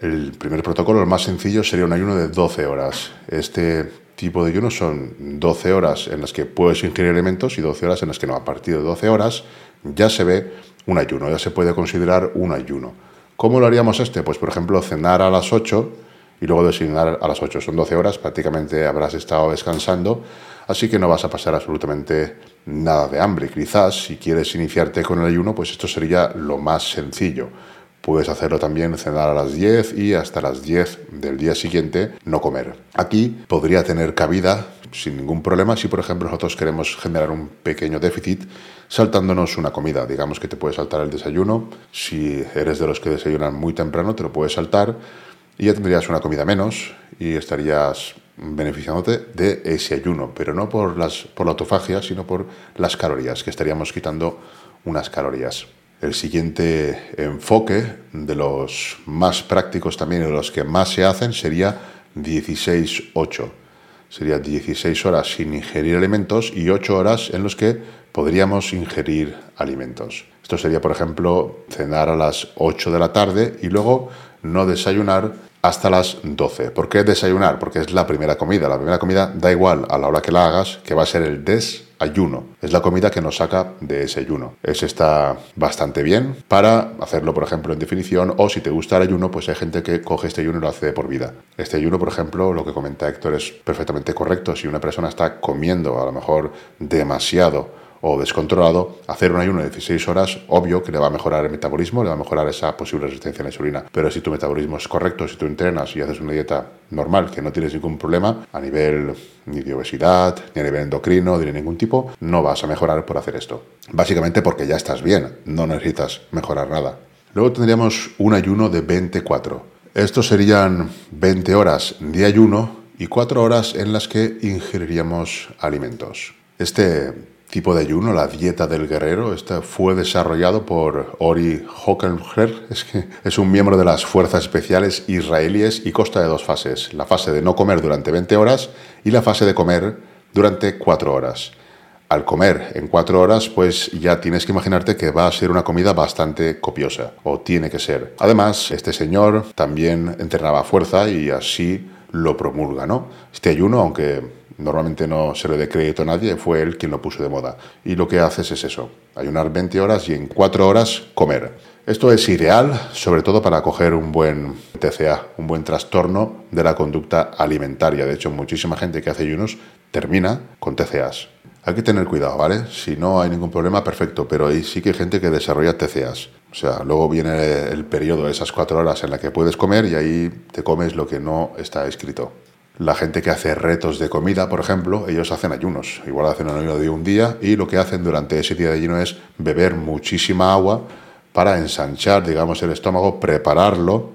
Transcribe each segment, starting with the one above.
El primer protocolo, el más sencillo, sería un ayuno de 12 horas. Este tipo de ayuno son 12 horas en las que puedes ingerir alimentos y 12 horas en las que no. A partir de 12 horas ya se ve un ayuno, ya se puede considerar un ayuno. ¿Cómo lo haríamos este? Pues por ejemplo, cenar a las 8 y luego desayunar a las 8. Son 12 horas, prácticamente habrás estado descansando, así que no vas a pasar absolutamente nada de hambre. Quizás si quieres iniciarte con el ayuno, pues esto sería lo más sencillo. Puedes hacerlo también cenar a las 10 y hasta las 10 del día siguiente no comer. Aquí podría tener cabida sin ningún problema si por ejemplo nosotros queremos generar un pequeño déficit saltándonos una comida. Digamos que te puedes saltar el desayuno. Si eres de los que desayunan muy temprano, te lo puedes saltar y ya tendrías una comida menos y estarías beneficiándote de ese ayuno, pero no por, las, por la autofagia, sino por las calorías, que estaríamos quitando unas calorías. El siguiente enfoque de los más prácticos también de los que más se hacen sería 16-8. Sería 16 horas sin ingerir alimentos y 8 horas en los que podríamos ingerir alimentos. Esto sería, por ejemplo, cenar a las 8 de la tarde y luego no desayunar hasta las 12. ¿Por qué desayunar? Porque es la primera comida. La primera comida da igual a la hora que la hagas, que va a ser el desayuno. Es la comida que nos saca de ese ayuno. Ese está bastante bien para hacerlo, por ejemplo, en definición, o si te gusta el ayuno, pues hay gente que coge este ayuno y lo hace de por vida. Este ayuno, por ejemplo, lo que comenta Héctor es perfectamente correcto. Si una persona está comiendo a lo mejor demasiado, o descontrolado, hacer un ayuno de 16 horas, obvio que le va a mejorar el metabolismo, le va a mejorar esa posible resistencia a la insulina. Pero si tu metabolismo es correcto, si tú entrenas y haces una dieta normal, que no tienes ningún problema a nivel ni de obesidad, ni a nivel endocrino, ni de ningún tipo, no vas a mejorar por hacer esto. Básicamente porque ya estás bien, no necesitas mejorar nada. Luego tendríamos un ayuno de 24. Estos serían 20 horas de ayuno y 4 horas en las que ingeriríamos alimentos. Este tipo de ayuno, la dieta del guerrero. Este fue desarrollado por Ori Hockenherr, es, que es un miembro de las fuerzas especiales israelíes y consta de dos fases, la fase de no comer durante 20 horas y la fase de comer durante 4 horas. Al comer en 4 horas, pues ya tienes que imaginarte que va a ser una comida bastante copiosa, o tiene que ser. Además, este señor también entrenaba fuerza y así lo promulga, ¿no? Este ayuno, aunque normalmente no se le dé crédito a nadie, fue él quien lo puso de moda. Y lo que haces es eso, ayunar 20 horas y en 4 horas comer. Esto es ideal, sobre todo para coger un buen TCA, un buen trastorno de la conducta alimentaria. De hecho, muchísima gente que hace ayunos termina con TCAs. Hay que tener cuidado, ¿vale? Si no hay ningún problema, perfecto, pero ahí sí que hay gente que desarrolla TCAs. O sea, luego viene el periodo, esas cuatro horas en la que puedes comer y ahí te comes lo que no está escrito. La gente que hace retos de comida, por ejemplo, ellos hacen ayunos. Igual hacen un ayuno de un día y lo que hacen durante ese día de ayuno es beber muchísima agua para ensanchar, digamos, el estómago, prepararlo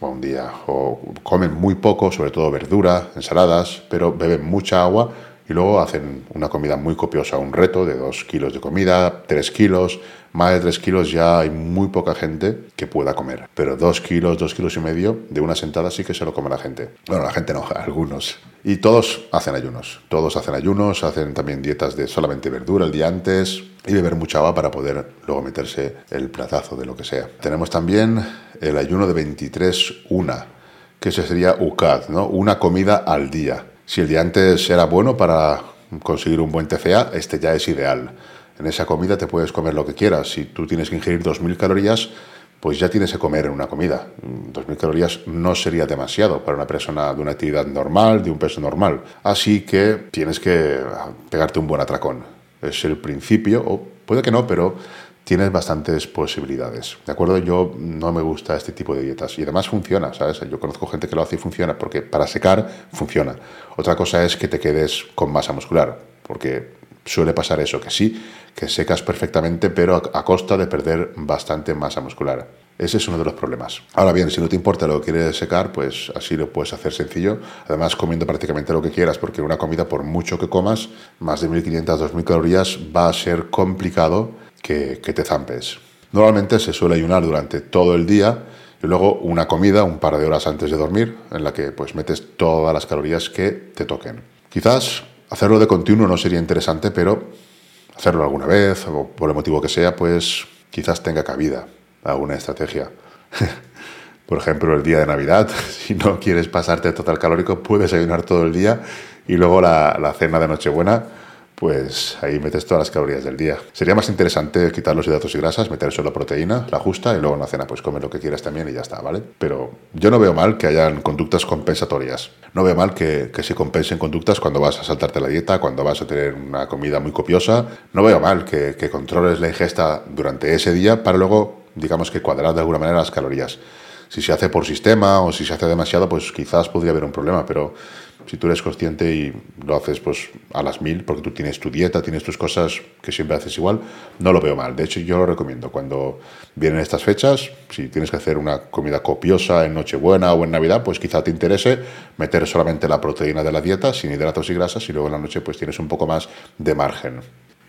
un día. O comen muy poco, sobre todo verdura, ensaladas, pero beben mucha agua y luego hacen una comida muy copiosa, un reto de 2 kilos de comida, 3 kilos, más de 3 kilos ya hay muy poca gente que pueda comer, pero 2 kilos, 2 kilos y medio de una sentada sí que se lo come la gente. Bueno, la gente no, algunos. Y todos hacen ayunos, todos hacen ayunos, hacen también dietas de solamente verdura el día antes y beber mucha agua para poder luego meterse el platazo de lo que sea. Tenemos también el ayuno de 23-1, que ese sería UCAD, ¿no? Una comida al día. Si el día antes era bueno para conseguir un buen TCA, este ya es ideal. En esa comida te puedes comer lo que quieras. Si tú tienes que ingerir 2.000 calorías, pues ya tienes que comer en una comida. 2.000 calorías no sería demasiado para una persona de una actividad normal, de un peso normal. Así que tienes que pegarte un buen atracón. Es el principio, o puede que no, pero tienes bastantes posibilidades. ¿De acuerdo? Yo no me gusta este tipo de dietas y además funciona, ¿sabes? Yo conozco gente que lo hace y funciona porque para secar funciona. Otra cosa es que te quedes con masa muscular, porque suele pasar eso, que sí, que secas perfectamente, pero a, costa de perder bastante masa muscular. Ese es uno de los problemas. Ahora bien, si no te importa lo que quieres secar, pues así lo puedes hacer sencillo. Además, comiendo prácticamente lo que quieras, porque una comida, por mucho que comas, más de 1500, 2000 calorías, va a ser complicado que, te zampes. Normalmente se suele ayunar durante todo el día y luego una comida un par de horas antes de dormir en la que pues metes todas las calorías que te toquen. Quizás hacerlo de continuo no sería interesante, pero hacerlo alguna vez o por el motivo que sea, pues quizás tenga cabida alguna estrategia. por ejemplo, el día de Navidad, si no quieres pasarte total calórico, puedes ayunar todo el día y luego la, la cena de Nochebuena pues ahí metes todas las calorías del día. Sería más interesante quitar los hidratos y grasas, meter solo proteína, la justa, y luego en la cena pues come lo que quieras también y ya está, ¿vale? Pero yo no veo mal que hayan conductas compensatorias. No veo mal que, que se compensen conductas cuando vas a saltarte la dieta, cuando vas a tener una comida muy copiosa. No veo mal que, que controles la ingesta durante ese día para luego, digamos que cuadrar de alguna manera las calorías. Si se hace por sistema o si se hace demasiado, pues quizás podría haber un problema, pero si tú eres consciente y lo haces pues a las mil, porque tú tienes tu dieta, tienes tus cosas que siempre haces igual, no lo veo mal. De hecho, yo lo recomiendo. Cuando vienen estas fechas, si tienes que hacer una comida copiosa en Nochebuena o en Navidad, pues quizá te interese meter solamente la proteína de la dieta, sin hidratos y grasas, y luego en la noche pues tienes un poco más de margen.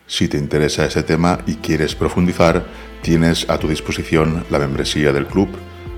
Si te interesa ese tema y quieres profundizar, tienes a tu disposición la membresía del club,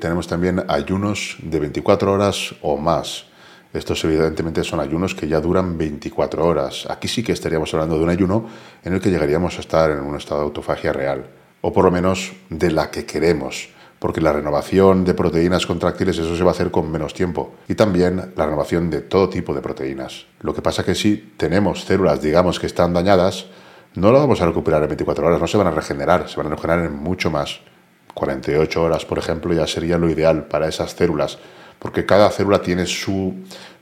Tenemos también ayunos de 24 horas o más estos evidentemente son ayunos que ya duran 24 horas. Aquí sí que estaríamos hablando de un ayuno en el que llegaríamos a estar en un estado de autofagia real, o por lo menos de la que queremos, porque la renovación de proteínas contráctiles eso se va a hacer con menos tiempo, y también la renovación de todo tipo de proteínas. Lo que pasa que si tenemos células, digamos, que están dañadas, no lo vamos a recuperar en 24 horas, no se van a regenerar, se van a regenerar en mucho más. 48 horas, por ejemplo, ya sería lo ideal para esas células porque cada célula tiene su,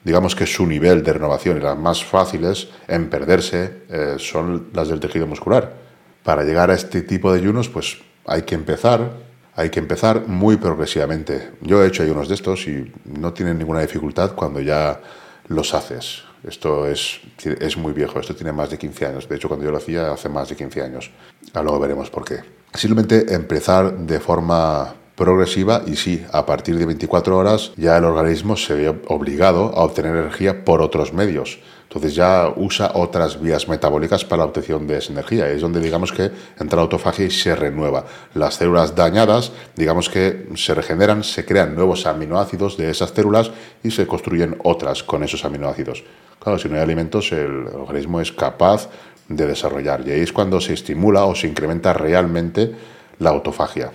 digamos que su nivel de renovación y las más fáciles en perderse eh, son las del tejido muscular. Para llegar a este tipo de ayunos, pues hay que empezar, hay que empezar muy progresivamente. Yo he hecho ayunos de estos y no tienen ninguna dificultad cuando ya los haces. Esto es, es muy viejo, esto tiene más de 15 años. De hecho, cuando yo lo hacía hace más de 15 años. Ahora luego veremos por qué. Simplemente empezar de forma progresiva y sí, a partir de 24 horas ya el organismo se ve obligado a obtener energía por otros medios. Entonces ya usa otras vías metabólicas para la obtención de esa energía. Es donde digamos que entra la autofagia y se renueva. Las células dañadas, digamos que se regeneran, se crean nuevos aminoácidos de esas células y se construyen otras con esos aminoácidos. Claro, si no hay alimentos, el organismo es capaz de desarrollar. Y ahí es cuando se estimula o se incrementa realmente la autofagia.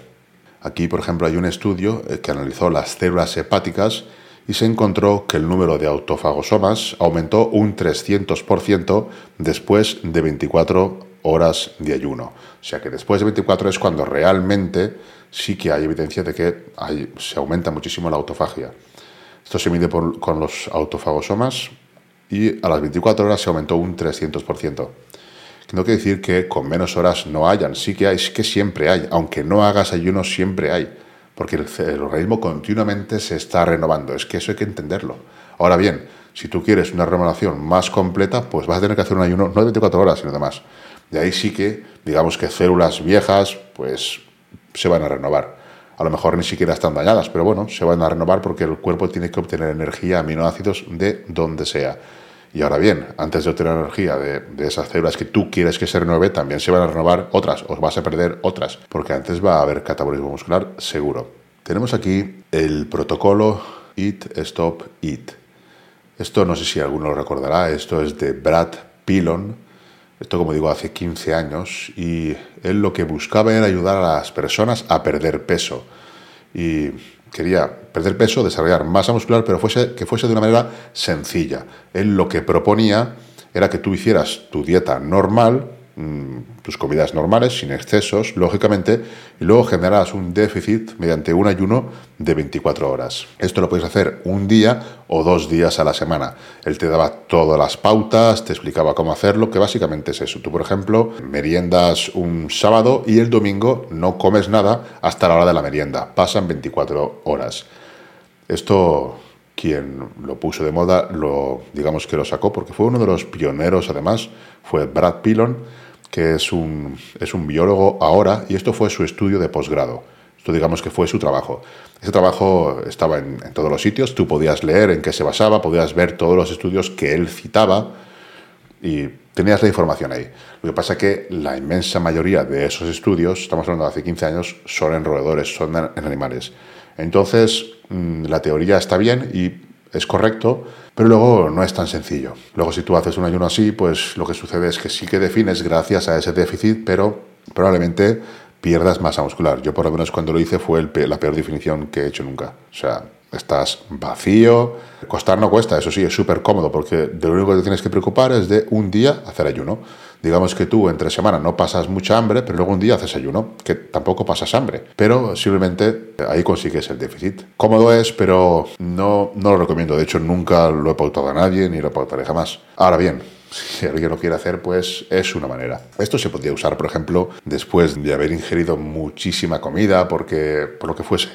Aquí, por ejemplo, hay un estudio eh, que analizó las células hepáticas y se encontró que el número de autofagosomas aumentó un 300% después de 24 horas de ayuno. O sea que después de 24 es cuando realmente sí que hay evidencia de que se aumenta muchísimo la autofagia. Esto se mide con los autofagosomas y a las 24 horas se aumentó un 300%. No quiere decir que con menos horas no hayan, sí que hay, sí que siempre hay, aunque no hagas ayuno siempre hay, porque el, organismo continuamente se está renovando, es que eso hay que entenderlo. Ahora bien, si tú quieres una renovación más completa, pues vas a tener que hacer un ayuno no de 24 horas, sino de más. De ahí sí que, digamos que células viejas, pues se van a renovar. A lo mejor ni siquiera están dañadas, pero bueno, se van a renovar porque el cuerpo tiene que obtener energía, aminoácidos de donde sea. Y ahora bien, antes de obtener energía de, esas células que tú quieres que se renueve, también se van a renovar otras, o vas a perder otras, porque antes va a haber catabolismo muscular seguro. Tenemos aquí el protocolo Eat, Stop, Eat. Esto no sé si alguno lo recordará, esto es de Brad Pilon, esto como digo hace 15 años, y él lo que buscaba era ayudar a las personas a perder peso. Y quería perder peso, desarrollar masa muscular, pero fuese, que fuese de una manera sencilla. Él lo que proponía era que tú hicieras tu dieta normal, tus comidas normales, sin excesos, lógicamente, y luego generas un déficit mediante un ayuno de 24 horas. Esto lo puedes hacer un día o dos días a la semana. Él te daba todas las pautas, te explicaba cómo hacerlo, que básicamente es eso. Tú, por ejemplo, meriendas un sábado y el domingo no comes nada hasta la hora de la merienda. Pasan 24 horas. Esto quien lo puso de moda, lo digamos que lo sacó, porque fue uno de los pioneros, además, fue Brad Pilon, que es un, es un biólogo ahora, y esto fue su estudio de posgrado. Esto digamos que fue su trabajo. Ese trabajo estaba en, en, todos los sitios, tú podías leer en qué se basaba, podías ver todos los estudios que él citaba y tenías la información ahí. Lo que pasa es que la inmensa mayoría de esos estudios, estamos hablando de hace 15 años, son en roedores, son en animales. Entonces, la teoría está bien y es correcto, pero luego no es tan sencillo. Luego si tú haces un ayuno así, pues lo que sucede es que sí que defines gracias a ese déficit, pero probablemente pierdas masa muscular. Yo por lo menos cuando lo hice fue la peor definición que he hecho nunca. O sea, estás vacío. Costar no cuesta, eso sí, es súper cómodo, porque de lo único que te tienes que preocupar es de un día hacer ayuno. Digamos que tú entre semana no pasas mucha hambre, pero luego un día haces ayuno, que tampoco pasas hambre. Pero simplemente ahí consigues el déficit. Cómodo es, pero no, no lo recomiendo. De hecho, nunca lo he pautado a nadie, ni lo pautaré jamás. Ahora bien, si alguien lo quiere hacer, pues es una manera. Esto se podría usar, por ejemplo, después de haber ingerido muchísima comida, porque por lo que fuese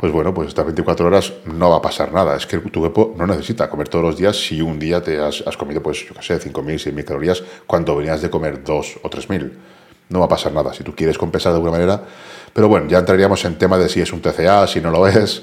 pues bueno, pues estas 24 horas no va a pasar nada. Es que tu cuerpo no necesita comer todos los días si un día te has, comido, pues yo qué sé, 5.000, 6.000 calorías cuando venías de comer 2 o 3.000. No va a pasar nada si tú quieres compensar de alguna manera. Pero bueno, ya entraríamos en tema de si es un TCA, si no lo es.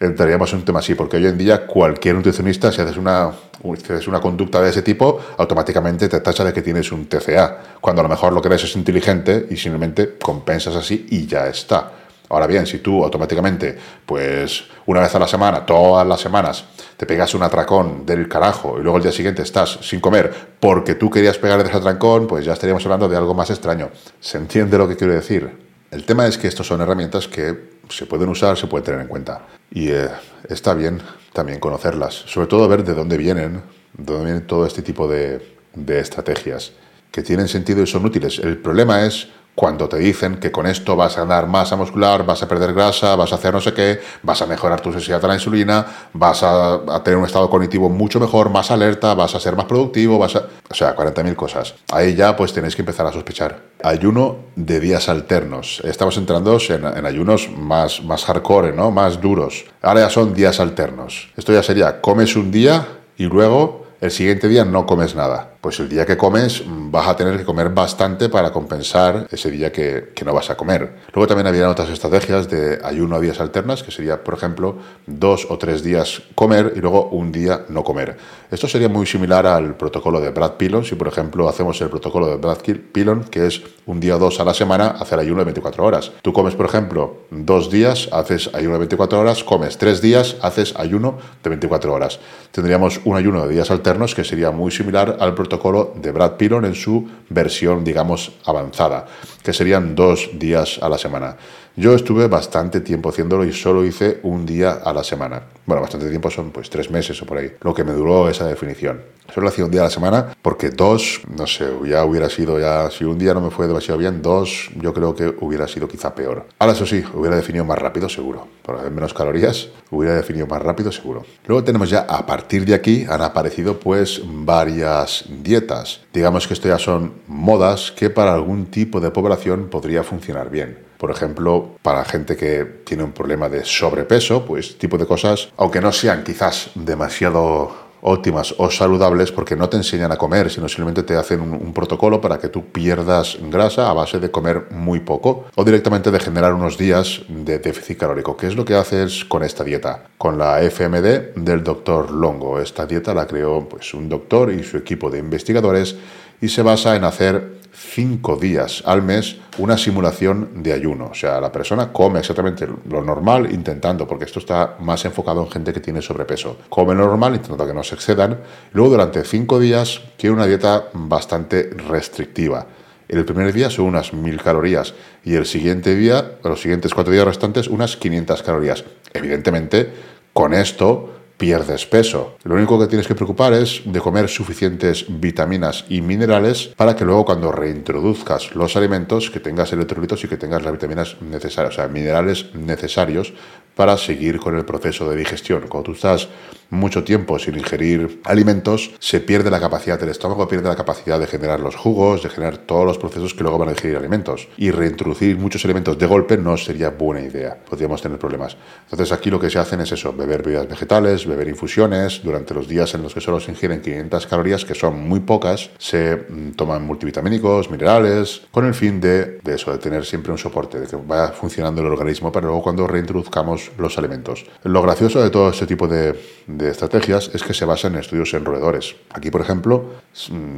Entraríamos en un tema así, porque hoy en día cualquier nutricionista, si haces una, si haces una conducta de ese tipo, automáticamente te tacha de que tienes un TCA, cuando a lo mejor lo que eres es inteligente y simplemente compensas así y ya está. Ahora bien, si tú automáticamente, pues una vez a la semana, todas las semanas, te pegas un atracón del carajo y luego el día siguiente estás sin comer porque tú querías pegar ese atracón, pues ya estaríamos hablando de algo más extraño. ¿Se entiende lo que quiero decir? El tema es que estos son herramientas que se pueden usar, se pueden tener en cuenta. Y eh, está bien también conocerlas, sobre todo ver de dónde vienen, de dónde vienen todo este tipo de estrategias, que tienen sentido y son útiles. El problema es cuando te dicen que con esto vas a ganar masa muscular, vas a perder grasa, vas a hacer no sé qué, vas a mejorar tu sensibilidad a la insulina, vas a, tener un estado cognitivo mucho mejor, más alerta, vas a ser más productivo, vas a... O sea, 40.000 cosas. Ahí ya pues tenéis que empezar a sospechar. Ayuno de días alternos. Estamos entrando en, en ayunos más, más hardcore, ¿no? Más duros. Ahora ya son días alternos. Esto ya sería, comes un día y luego el siguiente día no comes nada pues el día que comes vas a tener que comer bastante para compensar ese día que, no vas a comer. Luego también había otras estrategias de ayuno a días alternas, que sería, por ejemplo, dos o tres días comer y luego un día no comer. Esto sería muy similar al protocolo de Brad Pilon. Si, por ejemplo, hacemos el protocolo de Brad Pilon, que es un día o dos a la semana hacer ayuno de 24 horas. Tú comes, por ejemplo, dos días, haces ayuno de 24 horas, comes tres días, haces ayuno de 24 horas. Tendríamos un ayuno de días alternos que sería muy similar al protocolo protocolo de Brad Piron en su versión, digamos, avanzada, que serían dos días a la semana. Yo estuve bastante tiempo haciéndolo y solo hice un día a la semana. Bueno, bastante tiempo son pues tres meses o por ahí, lo que me duró esa definición. Solo hacía un día a la semana porque dos, no sé, ya hubiera sido ya, si un día no me fue demasiado bien, dos yo creo que hubiera sido quizá peor. Ahora eso sí, hubiera definido más rápido seguro. Por haber menos calorías, hubiera definido más rápido seguro. Luego tenemos ya, a partir de aquí, han aparecido pues varias dietas. Digamos que esto ya son modas que para algún tipo de población podría funcionar bien. Por ejemplo, para gente que tiene un problema de sobrepeso, pues tipo de cosas, aunque no sean quizás demasiado óptimas o saludables porque no te enseñan a comer, sino simplemente te hacen un, protocolo para que tú pierdas grasa a base de comer muy poco o directamente de generar unos días de déficit calórico, que es lo que haces con esta dieta, con la FMD del doctor Longo. Esta dieta la creó pues, un doctor y su equipo de investigadores y se basa en hacer cinco días al mes una simulación de ayuno. O sea, la persona come exactamente lo normal intentando, porque esto está más enfocado en gente que tiene sobrepeso. Come lo normal intentando que no se excedan. Luego durante cinco días quiere una dieta bastante restrictiva. El primer día son unas 1000 calorías y el siguiente día, los siguientes cuatro días restantes, unas 500 calorías. Evidentemente, con esto pierdes peso. Lo único que tienes que preocupar es de comer suficientes vitaminas y minerales para que luego cuando reintroduzcas los alimentos que tengas electrolitos y que tengas las vitaminas necesarias, o sea, minerales necesarios para seguir con el proceso de digestión. Cuando tú estás mucho tiempo sin ingerir alimentos, se pierde la capacidad del estómago, pierde la capacidad de generar los jugos, de generar todos los procesos que luego van a ingerir alimentos. Y reintroducir muchos alimentos de golpe no sería buena idea. Podríamos tener problemas. Entonces aquí lo que se hacen es eso, beber bebidas vegetales, beber infusiones. Durante los días en los que solo se ingieren 500 calorías, que son muy pocas, se mm, toman multivitamínicos, minerales, con el fin de, de eso, de tener siempre un soporte, de que vaya funcionando el organismo para luego cuando reintroduzcamos los alimentos. Lo gracioso de todo este tipo de estrategias es que se basan en estudios en roedores. Aquí, por ejemplo,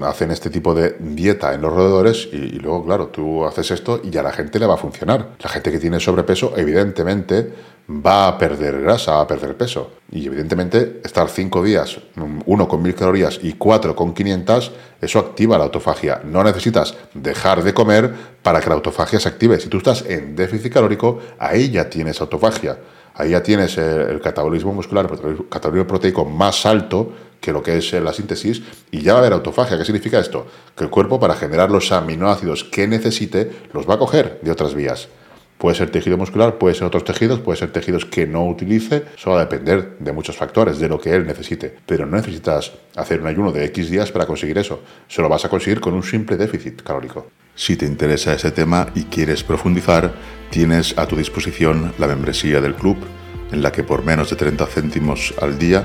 hacen este tipo de dieta en los roedores y, luego, claro, tú haces esto y a la gente le va a funcionar. La gente que tiene sobrepeso, evidentemente, va a perder grasa, va a perder peso. Y evidentemente, estar cinco días, mm, uno con mil calorías y cuatro con 500, eso activa la autofagia. No necesitas dejar de comer para que la autofagia se active. Si tú estás en déficit calórico, ahí ya tienes autofagia ahí ya tienes el, catabolismo muscular, el catabolismo proteico más alto que lo que es la síntesis y ya va a haber autofagia. ¿Qué significa esto? Que el cuerpo para generar los aminoácidos que necesite los va a coger de otras vías. Puede ser tejido muscular, puede ser otros tejidos, puede ser tejidos que no utilice, eso va a depender de muchos factores, de lo que él necesite. Pero no necesitas hacer un ayuno de X días para conseguir eso, se lo vas a conseguir con un simple déficit calórico. Si te interesa ese tema y quieres profundizar, tienes a tu disposición la membresía del club, en la que por menos de 30 céntimos al día